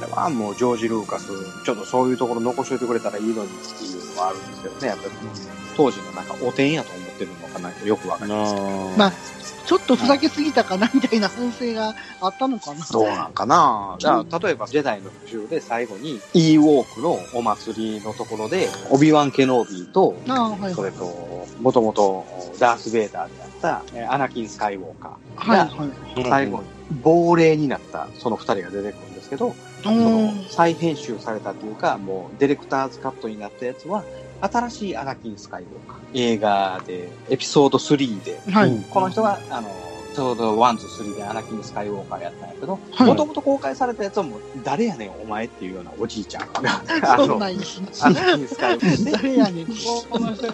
あれはもうジョージ・ルーカス、ちょっとそういうところ残しておいてくれたらいいのにっていうのはあるんですけどね、やっぱり当時のなんかお点やと思ってるのかなよくわかりますけど。まあちょっとふざけすぎたかなみたいな反省があったのかな。どうなんかなじゃあ、例えば、ジェダイの復讐で最後に、イーウォークのお祭りのところで、オビワン・ケノービーと、はいそれはい。と、もともとダース・ベイダーであった、えーアナキン・スカイウォーカはいがはい。ー、最後に亡霊になったその二人が出てくるんですけど、おそのー再編集されたというか、もうディレクターズカットになったやつは、新しいアナキン・スカイウォーカー。映画で、エピソード3で、はい。うんこの人が、あの、ちょうど1、2、3でアナキン・スカイウォーカーやったんやけど、はいもともと公開されたやつはもう、誰やねんお前っていうようなおじいちゃんが、あの、アナキン・スカイウォーカーで、誰やねん。この人が、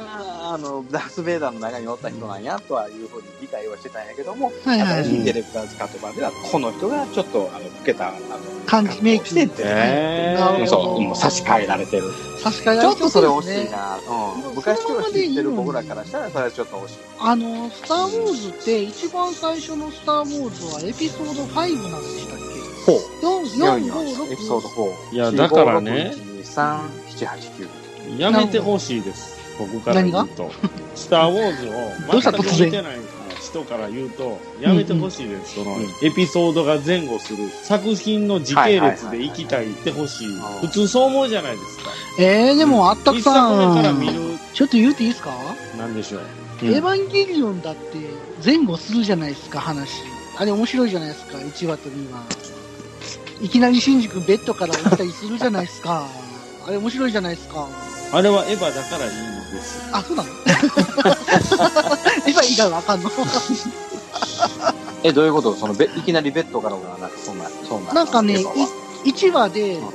あの、ダース・ベイダーの中におった人なんや、とはいうふうに理解はしてたんやけども、はいはい新しいディレクターズカット版では、この人がちょっと、あの、老けた、あの、漢字メイクしてって、へーなるほどそう、もう差し替えられてる。差し替えられてちょっとそれ惜しいな。うん。昔から知ってる僕らからしたら、それはちょっと惜しい。あの、スター・ウォーズって、一番最初のスター・ウォーズはエピソード5なんでしたっけ？ほう。4、4、5、エピソード6。4。いやだからね4 5 6 3、7、8、9。やめてほしいです。僕から言うと。スター・ウォーズをどうした全く見てない人から言うと、やめてほしいです。そのうん、エピソードが前後する作品の時系列で行きたいってほしい。普通そう思うじゃないですか。えー、でも、あったく一作目からさん、見る、ちょっと言うていいですか、なんでしょう？うんエヴァンゲリオンだって前後するじゃないですか、話。あれ面白いじゃないですか、1話と2話。いきなりシンジ君ベッドから起きたりするじゃないですか。あれ面白いじゃないですか。あれはエヴァだからいいんです。あ、そうなの？エヴァ以外はあかんの？え、どういうこと？そのベ、いきなりベッドからが、なんかそんな、そんな。なんかね、いエヴァは1話でうん、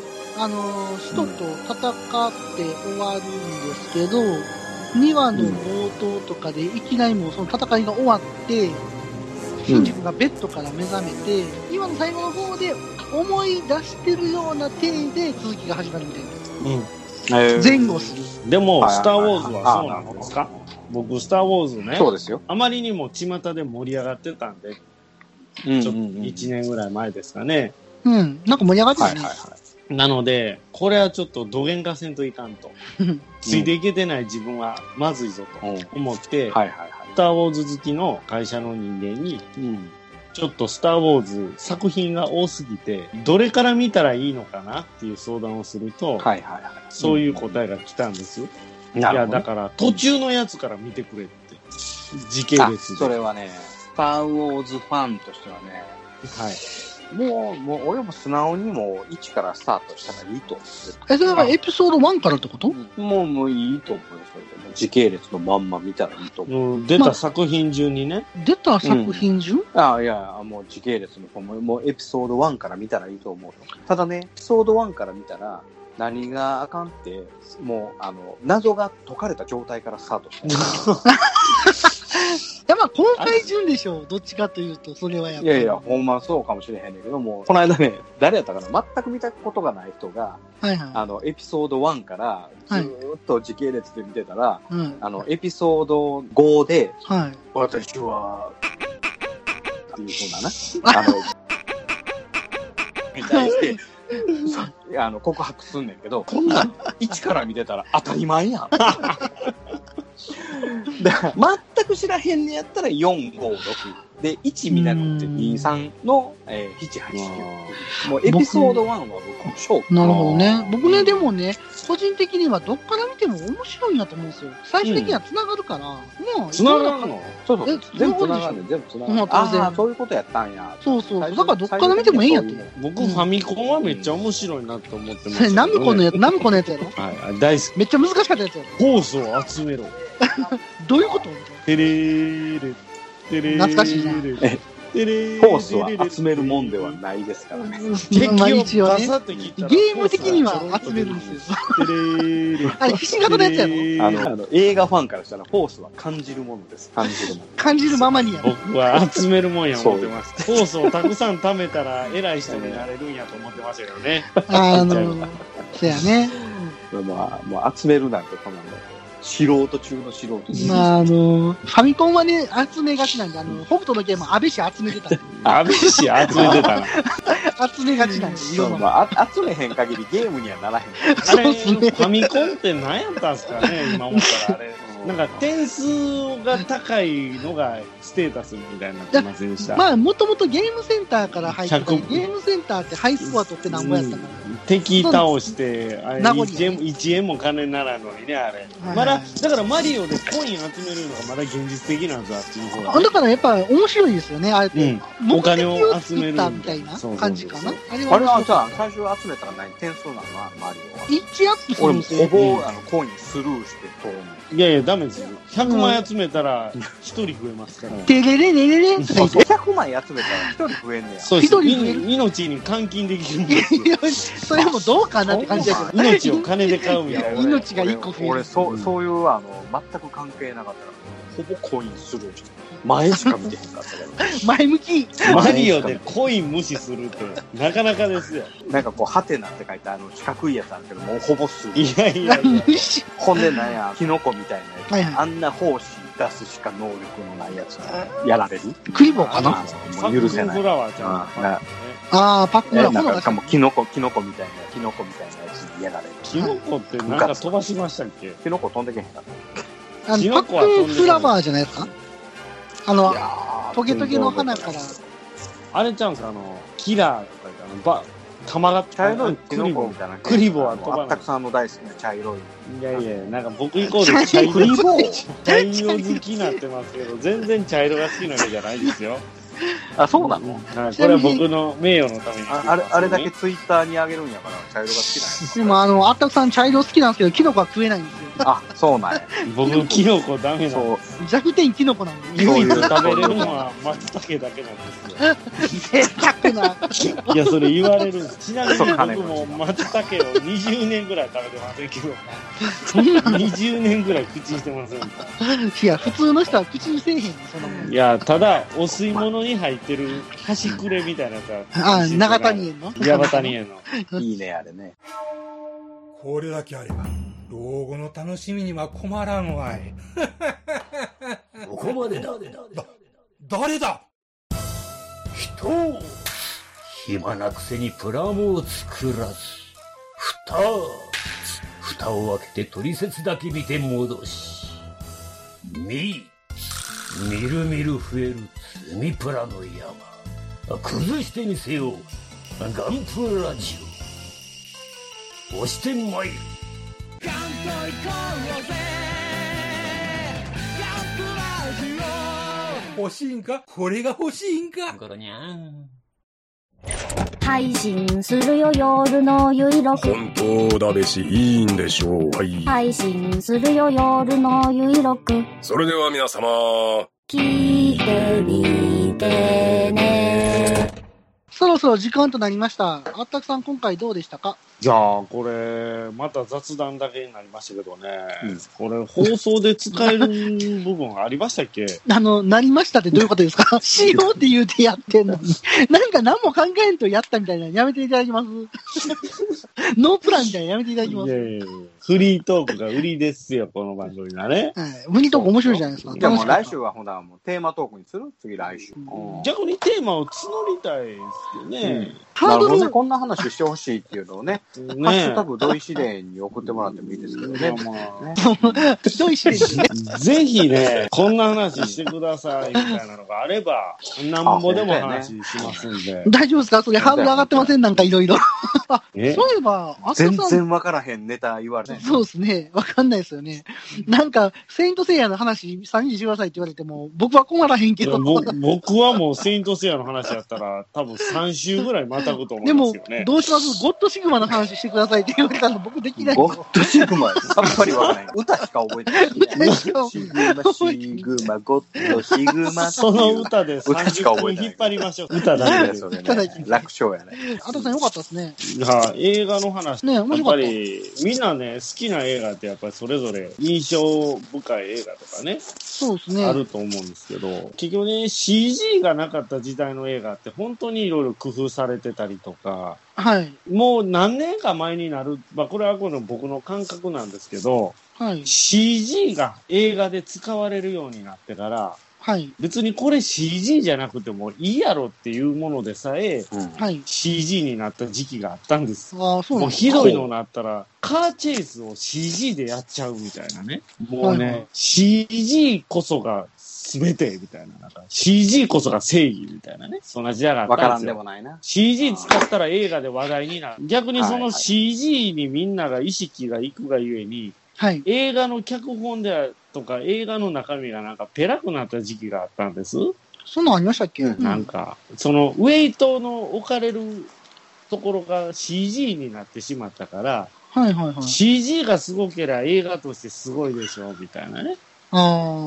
あのー、人と戦って終わるんですけど、2話の冒頭とかでいきなりもうその戦いが終わって、シンジ君がベッドから目覚めて、2話の最後の方で思い出してるような体で続きが始まるみたいな。うん。えー前後する。でも、はいスター・ウォーズはそうなんですか僕、スター・ウォーズね、そうですよ。あまりにも巷で盛り上がってたんで、うんちょっと1年ぐらい前ですかね。うん。なんか盛り上がってるね。はいはいはい。なので、これはちょっと土幻化せんといかんと。ついていけてない自分はまずいぞとうんはい思って、はいはい。スター・ウォーズ好きの会社の人間に、うん。ちょっとスター・ウォーズ作品が多すぎて、どれから見たらいいのかなっていう相談をすると、はいはいはい。そういう答えが来たんです。いや、なるほどだから途中のやつから見てくれって。時系あ列で。それはね、スター・ウォーズファンとしてはね、はい。もう、もう、俺も素直にもう、1からスタートしたらいいと思ってえ、それはエピソード1からってこと？る。もう、もういいと思うよ、それでも。時系列のまんま見たらいいと思う。うん出た作品順にね。出た作品順、ああ、いや、もう時系列の方も、もうエピソード1から見たらいいと思うよ。ただね、エピソード1から見たら、何があかんって、もう、あの、謎が解かれた状態からスタートした。やっぱ公開順でしょう。どっちかというと、それはやっぱり。いやいや、ほんまそうかもしれへんねんけども、この間ね、誰やったかな？全く見たことがない人が、はいはあの、エピソード1からずーっと時系列で見てたら、い。うん。あの、エピソード5で、はい。私は、っていうふうなな、あの、みたいで、そう あの、告白すんねんけど、こんなん、1から見てたら当たり前やん。だから、全く知らへんねやったら4、5、6。で、1見なくて2、3の、えー、7、8、9。もうエピソード1は僕も勝負。なるほどね。僕ね、でもね、個人的にはどっから見ても面白いなと思うんですよ。最終的には繋がるから、もう、繋がるの？そうそうえ。全部繋がる全部繋がる。まあ当然そういうことやったんや。そうそう。だからどっから見てもいいんやって。僕、ファミコンはめっちゃ面白いなと思ってまそれ、す、ナムコのやつ、ナムコのやつやろ？はい、大好き。めっちゃ難しかったやつやろホースを集めろ。どういうこと？テレーレ。懐かしいなォースは集めるもんではないですからね。な。敵まあを一応ね。ガサッと切ったらゲーム的には集めるんですよ。あれ、ひし形のやつやろ？あの、あの映画ファンからしたら、フォースは感じるものです。感じるもの。感じるままにやる。僕は集めるもんや思ってました。フォースをたくさん貯めたら偉い人になれるんやと思ってましたけどね。あの、そやね。まあ、もう集めるなんて、こんなの、素人中の素人です。まあ、あの、ファミコンはね、集めがちなんで、あの、北斗のゲームは安倍氏集めてたんで。安倍氏集めてたな。集めがちなんで、いそうろんな。まあ、あ集めへん限りゲームにはならへん。あれ、そうっすねファミコンって何やったんすかね、今思ったらあれ。なんか点数が高いのがステータスみたいになってませんでした。まあ、もともとゲームセンターから入ってた100ゲームセンターってハイスコア取ってなんぼやったから。敵倒して、あれ名残1円も、1円も金ならんのにね、あれ。はいまだ、だからマリオでコイン集めるのがまだ現実的なんですよ、あっちの方あが。だからやっぱ面白いですよね、あれって。うお金をを集める作ったみたいな感じかな。あれははじゃあ、最初集めたら何？点数なの？マリオは。1アップするんですよ。ほぼ、あの、コインスルーして通るいやいや、ダメですよ。100万集めたら、1人増えますから。テレレレレレっての。書いて。100万集めたら1人増えんねや。そうです。命に換金できるんですよ。それもどうかなって感じだけど。命を金で買うみたいな。俺 命が一個増える俺、俺そう、そういう、あの、全く関係なかったら、ほぼコインスルーして、前しか見てへんかったけ 前向き。マリオでコイン無視するって、なかなかですよ。ど、なんかこう、ハテナって書いて、あの、四角いやつあるけど、もうほぼスルー。いやいやいや。無視。ほんでなんや、キノコみたいなやつ。はいはい。あんな胞子出すしか能力のないやつやられる？クリボーかな？もう許せないフラワーちゃん。うんなああ、パックえ村、炎がなんかしかもキノコ、キノコみたいな、キノコみたいなやつにやられる。キノコってなんか飛ばしましたっけ？キノコ飛んでけへんかった。あの、キパノコは飛んでックフラワーじゃないですか？あのトゲトゲの花から。あれちゃうんすか？あの、キラーとか言ってあの、ば、たまら茶色いキノクリボコみたいな。クリボーは飛ばない。あったくさんの大好きな茶色い。いやいや、なんか僕イコール茶色、クリボ茶色好きになってますけど、全然茶色が好きなわけじゃない。ですよ。あ、そうなのはい、これは僕の名誉のためにね、ああれ、あれだけツイッターにあげるんやから、茶色が好きでも、あの、あったくさん茶色好きなんですけど、キノコは食えない。んですよ。あ、そうなんや。僕、キノコダメなん。弱点キノコなんで。唯一食べれるのは松茸だけなんですよ。贅沢な。いや、それ言われるんです。ちなみに僕も松茸を20年ぐらい食べてませんけど、そんな、20年ぐらい口にしてません。いや、普通の人は口にせえへんそんなもんいや、ただ、お吸い物に入ってる端くれみたいなやつは。あ、長谷園の？矢端に園の。いいね、あれね。これだけあれば、老後の楽しみには困らんわい。ここまでだ。誰だ？人暇なくせにプラモを作らず。蓋蓋を開けて取説だけ見て戻し。み、みるみる増える積みプラの山。崩してみせよう。ガンプラジオ。押してまいる。欲しいんか？これが欲しいんか？ゴロニャン。配信するよ夜のゆいろく本当だべし、いいんでしょう。はい。配信するよ夜のゆいろくそれでは皆様。聞いてみてねそろそろ時間となりました。あったくさん、今回どうでしたか？じゃあ、これ、また雑談だけになりましたけどね。うんこれ、放送で使える部分ありましたっけ？あの、なりましたってどういうことですか？しようって言うてやってんのに。なんか何も考えんとやったみたいなのやめていただきます。ノープランみたいなのやめていただきます。いやいやフリートークが売りですよ、この番組がね。はい。無理とこ面白いじゃないですか。でも来週はほんならもうテーマトークにする？次来週。うん逆にテーマを募りたいですよね。ハードルね。こんな話してほしいっていうのをね、ねハッシュタグ土井試練に送ってもらってもいいですけどね。まあまあひどいしですね。ぜひね、こんな話してくださいみたいなのがあれば、なんぼでも話しますんで。大丈夫ですか？それハードル上がってません？なんかいろいろ。あ、え？そういえば、か、あ全さん然わからへんネタ言われて。そうですね。わかんないですよね。なんか、セイントセイヤの話、3人してくださいって言われても、僕は困らへんけど。ぼ僕はもうセイントセイヤの話やったら、多分3週ぐらいまたぐと思すよね、。どうします？ゴッドシグマの話してくださいって言われたら僕できないゴッドシグマ、さっぱりわからへん。歌しか覚えてない。シグマ、シグマ、ゴッドシグマ。その歌で歌しか30覚えてない分引っ張りましょう。歌だけで。それただきね。楽勝やね。あとさんよかったですね。いや、映画の話。ね面やっぱ。り、みんなね、好きな映画ってやっぱりそれぞれ印象深い映画とかね、そうですね。あると思うんですけど、結局ね、CG がなかった時代の映画って本当にいろいろ工夫されてたりとか、はい。もう何年か前になる、まあこれはこの僕の感覚なんですけど、はい。CG が映画で使われるようになってから、はい。別にこれ CG じゃなくてもいいやろっていうものでさえうん。はい。CG になった時期があったんです。ああ、そうなもうひどいのになったら、カーチェイスを CG でやっちゃうみたいなね。もうね、はいはい CG こそが全てみたいな。なんか CG こそが正義みたいなね。そんな時代があわからんったんですよ。でもないな。CG 使ったら映画で話題になる。逆にその CG にみんなが意識がいくがゆえに、はい。映画の脚本であるとか映画の中身がなんかペラくなった時期があったんです。そんなんありましたっけ、うんなんか、そのウェイトの置かれるところが CG になってしまったから、はいはいはい。CG がすごければ映画としてすごいでしょ、みたいなね。あ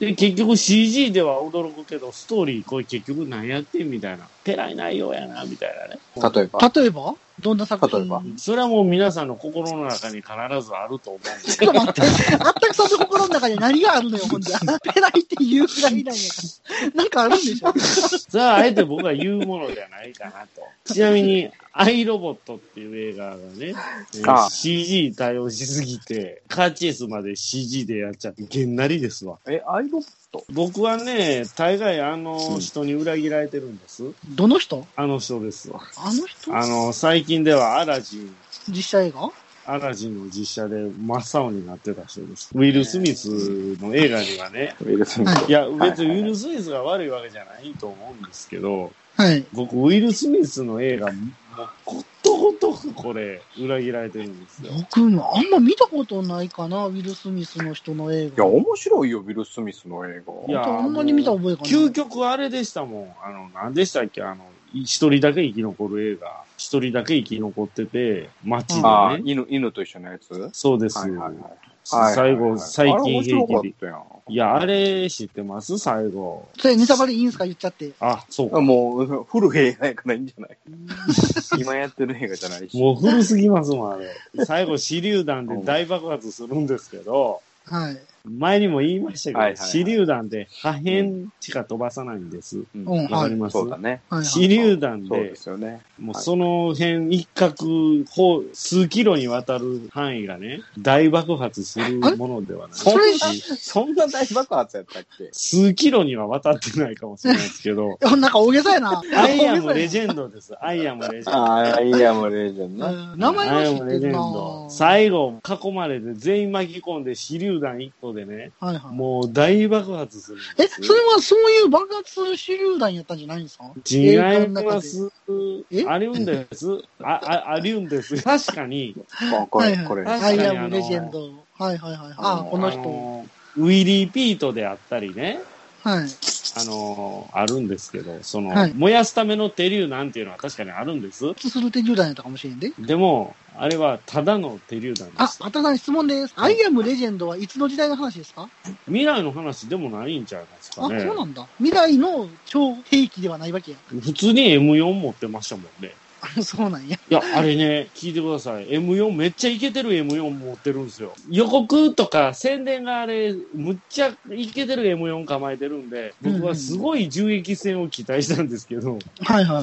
で、結局 CG では驚くけど、ストーリーこれ結局何やってんみたいな。ペラい内容やな、みたいなね。例えば？あ。例えば？どんな作品？例えば？それはもう皆さんの心の中に必ずあると思うんですちょっと待って。あったくさんの心の中に何があるのよ、ほんじゃ。ペライって言うくらいなんやから。なんかあるんでしょ？それはあえて僕が言うものではないかなと。ちなみに、アイロボットっていう映画がね、えーああ CG 対応しすぎて、カーチェイスまで CG でやっちゃって、げんなりですわ。え、アイロボット僕はね、大概あの人に裏切られてるんです。どの人？あの人ですわ。あの人？あの、最近ではアラジン、実写映画？アラジンの実写で真っ青になってた人です。ウィル・スミスの映画にはね、ウィル・スミス。はい。いや、別にウィル・スミスが悪いわけじゃないと思うんですけど、はい。僕、ウィル・スミスの映画、もう、ことごとくこれ、裏切られてるんですよ。僕、あんま見たことないかな、ウィル・スミスの人の映いや、画。面白いよ、ウィル・スミスの映画。いやあんまり見た覚えがない。究極あれでしたもん。あの、何でしたっけ？あの、一人だけ生き残る映画。一人だけ生き残ってて、街ああ、でね。犬、犬と一緒のやつ？そうです。はいはいはい。最後、最近平気で。ったやん。いや、あれ知ってます？最後。それネタバレいいんすか？言っちゃって。あ、そうか。もう、古い映画やからいいんじゃない？今やってる映画じゃないし。もう古すぎますもん、あれ。最後、手榴弾で大爆発するんですけど、はい。前にも言いましたけど、はいはいはい手榴弾で破片しか飛ばさないんです。うんうんわかります、そうだね。はい、手榴弾でですよね。もうその辺一角、ほう数キロにわたる範囲がね、大爆発するものではない。そんなそんな大爆発やったっけ？数キロには渡ってないかもしれないですけど、なんか大げさやな。アイアムレェジェンドです。アイアムレジェンド。ああ、いや、もうレジェンドな。名前アイアは知ってるなムレジェンド。最後、囲まれて全員巻き込んで手榴弾一個でね、はいはい。もう大爆発するんえ、それはそういう爆発する手榴弾やったんじゃないんですか？違います。え？あるんです。あ、あ、あるんです。確かに、あこれ、はいはいこれ。アイアムレジェンド。はいはいはい。ああ、この人。のウィリー・ピートであったりね、はい。あのあるんですけど、その、はい燃やすための手榴弾っていうのは確かにあるんです。突する手榴弾やったかもしれんで。でも、あれはただの手榴弾であ、す。あたさん質問です。アイアムレジェンドはいつの時代の話ですか？未来の話でもないんちゃいますあ、かね。そうなんだ。未来の超兵器ではないわけや。普通に M4 持ってましたもんね。あ そうなんや。いや、あれね、聞いてください。M4 めっちゃイケてる M4 持ってるんですよ。予告とか宣伝があれ、むっちゃイケてる M4 構えてるんで、僕はすごい銃撃戦を期待したんですけど、はいは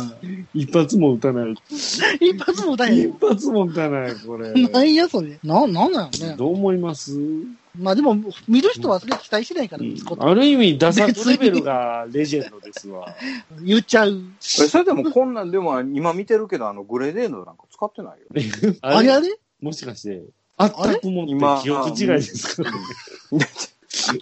一発も撃たない。い。一発も歌えへ一ん。発も撃たない、これ。なんやそれ。な、なんなんね。どう思います？まあでも、見る人はそれ期待しないから、息子とある意味、ダサくレベルがレジェンドですわ。言っちゃう。えそれでもこんなんでも今見てるけど、あの、グレネードなんか使ってないよ。あれあれ？もしかして、あったくもって記憶違いですか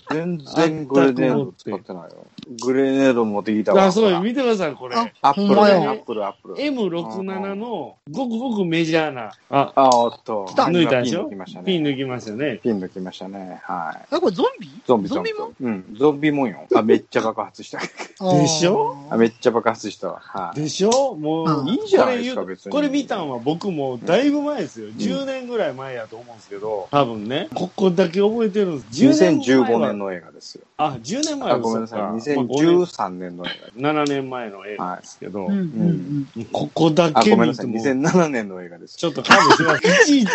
全然グレネード使ってないよ。グレネード持ってきたわ。あ、そう見てください、これ。あアップルね、ほんまやアップル、アップル。M67 のごくごくメジャーな、あ、あ、おっと。抜いたでしょ？ピン抜きましたね。ピン抜きましたね。ピン抜きましたね。はい。あ、これゾンビ？ゾンビ、ゾンビも？うん、ゾンビもんよ。あ、めっちゃ爆発した。でしょ？あ、めっちゃ爆発したわ。はい。でしょ？もう、うんいいじゃないですかこれ言う別にこれ見たんは僕もだいぶ前ですよ。10年ぐらい前やと思うんですけど、多分ね、ここだけ覚えてるんです。10年2015年の映画ですよ。あ、10年前あ、はごめんなさい。そっか2013年の映まあ5年7年前の映画ですけど、うんうんうん。ここだ画。あ、けごめんなさい。見ても、2007年の映画です。ちょっと勘弁してください。いちいち、い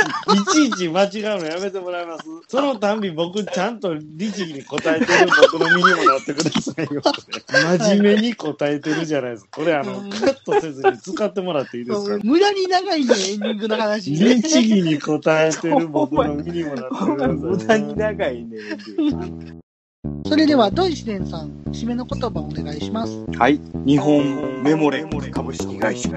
ちいち間違うのやめてもらえます？そのたんび僕ちゃんと律儀に答えてる僕の身にもなってくださいよ。真面目に答えてるじゃないですか。これあの、カットせずに使ってもらっていいですか？無駄に長いね、エンディングの話。律儀に答えてる僕の身にもなってください。無駄に長いね。それでは、ドイシデンさん、締めの言葉お願いします。はい。日本メモレ株式会社。